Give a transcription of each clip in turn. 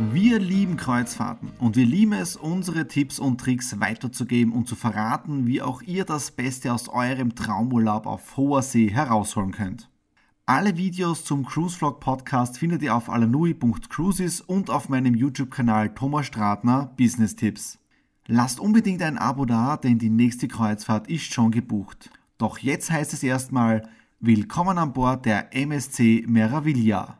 Wir lieben Kreuzfahrten und wir lieben es, unsere Tipps und Tricks weiterzugeben und zu verraten, wie auch ihr das Beste aus eurem Traumurlaub auf hoher See herausholen könnt. Alle Videos zum Cruise Vlog Podcast findet ihr auf alanui.cruises und auf meinem YouTube-Kanal Thomas Stratner Business Tipps. Lasst unbedingt ein Abo da, denn die nächste Kreuzfahrt ist schon gebucht. Doch jetzt heißt es erstmal Willkommen an Bord der MSC Meraviglia.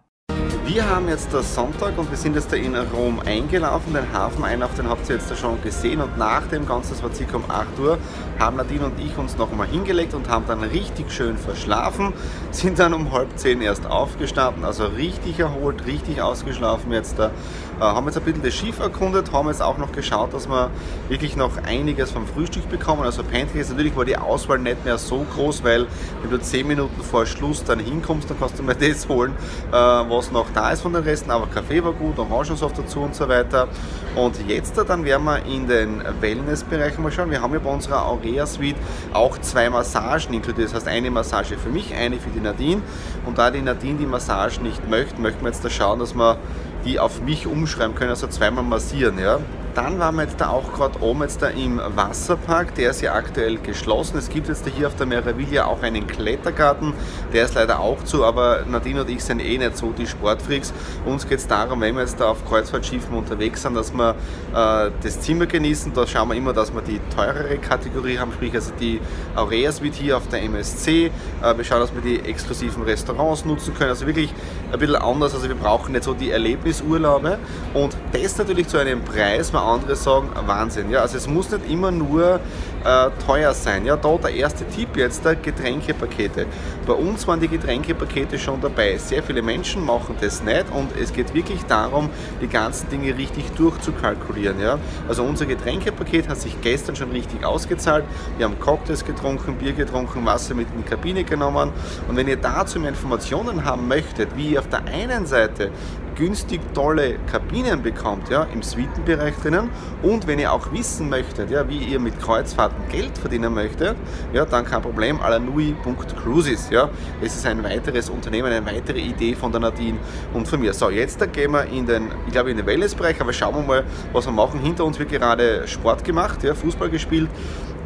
Wir haben jetzt das Sonntag und wir sind jetzt da in Rom eingelaufen. Den Hafeneinlauf, den habt ihr jetzt schon gesehen. Und nach dem Ganzen, das war circa um 8 Uhr, haben Nadine und ich uns noch mal hingelegt und haben dann richtig schön verschlafen. Sind dann um halb zehn erst aufgestanden, also richtig erholt, richtig ausgeschlafen jetzt da. Äh, haben jetzt ein bisschen das Schiff erkundet, haben jetzt auch noch geschaut, dass wir wirklich noch einiges vom Frühstück bekommen. Also Pancakes, natürlich war die Auswahl nicht mehr so groß, weil wenn du 10 Minuten vor Schluss dann hinkommst, dann kannst du mal das holen, äh, was noch da ist von den Resten, aber Kaffee war gut, Orangensaft dazu und so weiter. Und jetzt dann werden wir in den Wellnessbereich mal schauen. Wir haben ja bei unserer Aurea Suite auch zwei Massagen inkludiert. Das heißt, eine Massage für mich, eine für die Nadine. Und da die Nadine die Massage nicht möchte, möchten wir jetzt da schauen, dass wir die auf mich umschreiben können, also zweimal massieren. Ja? Dann waren wir jetzt da auch gerade oben jetzt da im Wasserpark, der ist ja aktuell geschlossen. Es gibt jetzt da hier auf der Meraviglia auch einen Klettergarten, der ist leider auch zu, aber Nadine und ich sind eh nicht so die Sportfreaks. Uns geht es darum, wenn wir jetzt da auf Kreuzfahrtschiffen unterwegs sind, dass wir äh, das Zimmer genießen. Da schauen wir immer, dass wir die teurere Kategorie haben, sprich also die Aurea Suite hier auf der MSC. Äh, wir schauen, dass wir die exklusiven Restaurants nutzen können. Also wirklich ein bisschen anders. Also wir brauchen nicht so die Erlebnisurlaube und das natürlich zu einem Preis. Man andere sagen, Wahnsinn. Ja, also es muss nicht immer nur äh, teuer sein. Ja, da der erste Tipp jetzt, der Getränkepakete. Bei uns waren die Getränkepakete schon dabei. Sehr viele Menschen machen das nicht und es geht wirklich darum, die ganzen Dinge richtig durchzukalkulieren. Ja. Also unser Getränkepaket hat sich gestern schon richtig ausgezahlt. Wir haben Cocktails getrunken, Bier getrunken, Wasser mit in die Kabine genommen. Und wenn ihr dazu mehr Informationen haben möchtet, wie ihr auf der einen Seite günstig tolle Kabinen bekommt, ja, im Suitenbereich drinnen. Und wenn ihr auch wissen möchtet, ja, wie ihr mit Kreuzfahrten Geld verdienen möchtet, ja, dann kein Problem, alanui.cruises. Ja. Es ist ein weiteres Unternehmen, eine weitere Idee von der Nadine und von mir. So, jetzt gehen wir in den, ich glaube in den Wellnessbereich, aber schauen wir mal, was wir machen. Hinter uns wird gerade Sport gemacht, ja, Fußball gespielt,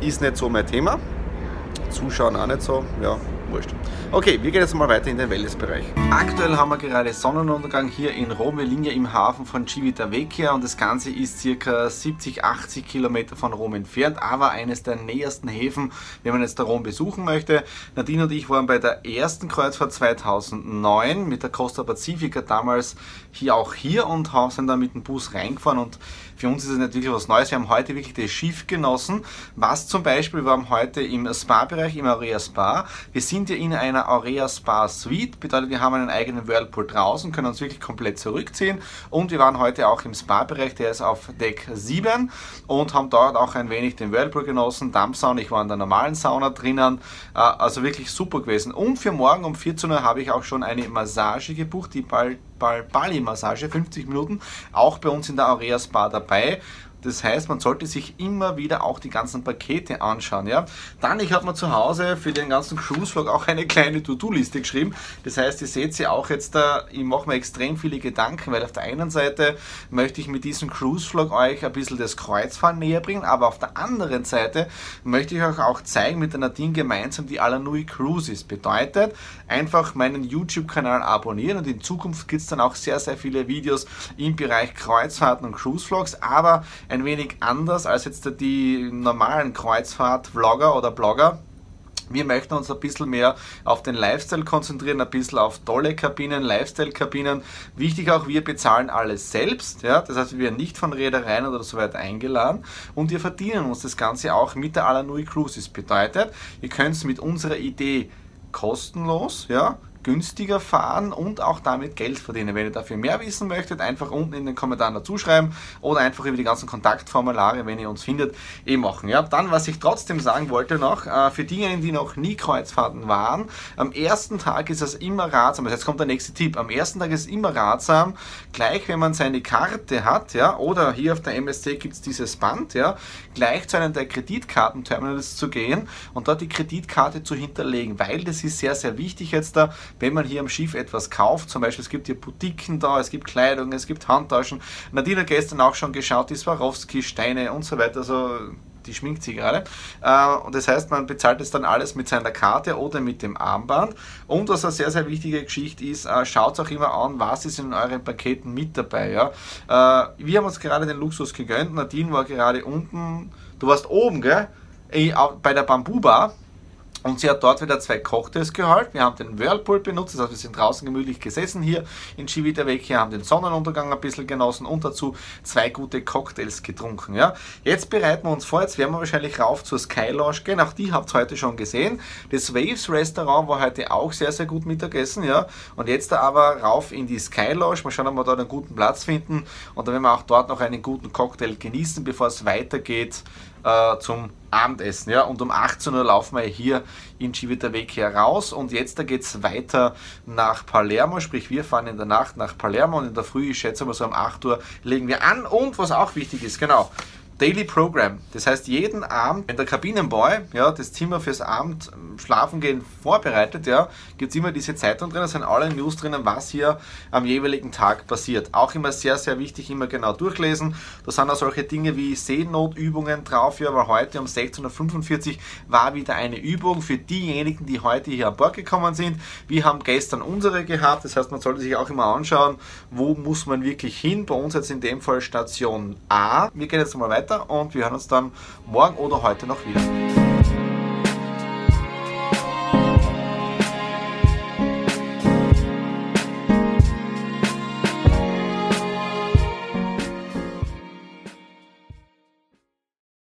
ist nicht so mein Thema. Zuschauen auch nicht so, ja, wurscht. Okay, wir gehen jetzt mal weiter in den Wellnessbereich. Aktuell haben wir gerade Sonnenuntergang hier in Rom. Wir liegen ja im Hafen von Civitavecchia und das Ganze ist circa 70, 80 Kilometer von Rom entfernt, aber eines der nähersten Häfen, wenn man jetzt da Rom besuchen möchte. Nadine und ich waren bei der ersten Kreuzfahrt 2009 mit der Costa Pacifica damals hier auch hier und sind dann mit dem Bus reingefahren und für uns ist es natürlich was Neues. Wir haben heute wirklich das Schiff genossen. Was zum Beispiel, wir haben heute im Spa-Bereich, im Aurea Spa. Wir sind ja in einer Aurea Spa Suite, bedeutet, wir haben einen eigenen Whirlpool draußen, können uns wirklich komplett zurückziehen. Und wir waren heute auch im Spa-Bereich, der ist auf Deck 7 und haben dort auch ein wenig den Whirlpool genossen, Dampfsauna. Ich war in der normalen Sauna drinnen, äh, also wirklich super gewesen. Und für morgen um 14 Uhr habe ich auch schon eine Massage gebucht, die bald Bali-Massage, 50 Minuten, auch bei uns in der Aurea Spa dabei. Das heißt, man sollte sich immer wieder auch die ganzen Pakete anschauen. Ja? Dann, ich habe mir zu Hause für den ganzen Cruise-Vlog auch eine kleine To-Do-Liste geschrieben. Das heißt, ihr seht sie auch jetzt da, ich mache mir extrem viele Gedanken, weil auf der einen Seite möchte ich mit diesem Cruise-Vlog euch ein bisschen das Kreuzfahren näher bringen, aber auf der anderen Seite möchte ich euch auch zeigen mit der Nadine gemeinsam die Alanui Cruises. Bedeutet, einfach meinen YouTube-Kanal abonnieren und in Zukunft gibt es dann auch sehr, sehr viele Videos im Bereich Kreuzfahrten und Cruise-Vlogs, aber ein wenig anders als jetzt die normalen Kreuzfahrt-Vlogger oder Blogger. Wir möchten uns ein bisschen mehr auf den Lifestyle konzentrieren, ein bisschen auf tolle Kabinen, Lifestyle-Kabinen. Wichtig auch, wir bezahlen alles selbst. Ja? Das heißt, wir werden nicht von Reedereien oder so weiter eingeladen und wir verdienen uns das Ganze auch mit der Alanui Cruises. Bedeutet, ihr könnt es mit unserer Idee kostenlos, ja, günstiger fahren und auch damit Geld verdienen. Wenn ihr dafür mehr wissen möchtet, einfach unten in den Kommentaren dazu schreiben oder einfach über die ganzen Kontaktformulare, wenn ihr uns findet, eh machen. Ja, dann, was ich trotzdem sagen wollte noch, äh, für diejenigen, die noch nie Kreuzfahrten waren, am ersten Tag ist es immer ratsam, also jetzt kommt der nächste Tipp, am ersten Tag ist es immer ratsam, gleich wenn man seine Karte hat, ja, oder hier auf der MSC gibt es dieses Band, ja, gleich zu einem der Kreditkartenterminals zu gehen und dort die Kreditkarte zu hinterlegen, weil das ist sehr, sehr wichtig jetzt da, wenn man hier am Schiff etwas kauft, zum Beispiel es gibt hier Boutiquen da, es gibt Kleidung, es gibt Handtaschen. Nadine hat gestern auch schon geschaut, die Swarovski, Steine und so weiter, also die schminkt sie gerade. Äh, und das heißt, man bezahlt es dann alles mit seiner Karte oder mit dem Armband. Und was eine sehr, sehr wichtige Geschichte ist, äh, schaut auch immer an, was ist in euren Paketen mit dabei. Ja? Äh, wir haben uns gerade den Luxus gegönnt. Nadine war gerade unten, du warst oben, gell? Bei der Bambu Bar und sie hat dort wieder zwei Cocktails geholt. Wir haben den Whirlpool benutzt, das heißt, wir sind draußen gemütlich gesessen hier in Civitavecchia, haben den Sonnenuntergang ein bisschen genossen und dazu zwei gute Cocktails getrunken. Ja. Jetzt bereiten wir uns vor, jetzt werden wir wahrscheinlich rauf zur Sky Lounge gehen. Auch die habt ihr heute schon gesehen. Das Waves Restaurant war heute auch sehr, sehr gut Mittagessen. Ja. Und jetzt aber rauf in die Sky Lounge. Mal schauen, ob wir dort einen guten Platz finden. Und dann werden wir auch dort noch einen guten Cocktail genießen, bevor es weitergeht äh, zum Abendessen. Ja? Und um 18 Uhr laufen wir hier in Civitavecchia raus und jetzt da geht es weiter nach Palermo, sprich wir fahren in der Nacht nach Palermo und in der Früh, ich schätze mal so um 8 Uhr, legen wir an und was auch wichtig ist, genau, Daily Program. Das heißt, jeden Abend, wenn der Kabinenboy ja, das Zimmer fürs Abend ähm, schlafen gehen vorbereitet, ja, gibt es immer diese Zeitung drin, da sind alle News drinnen, was hier am jeweiligen Tag passiert. Auch immer sehr, sehr wichtig, immer genau durchlesen. Da sind auch solche Dinge wie Seenotübungen drauf, ja, weil heute um 16.45 Uhr war wieder eine Übung für diejenigen, die heute hier an Bord gekommen sind. Wir haben gestern unsere gehabt, das heißt, man sollte sich auch immer anschauen, wo muss man wirklich hin. Bei uns jetzt in dem Fall Station A. Wir gehen jetzt mal weiter weiter und wir hören uns dann morgen oder heute noch wieder.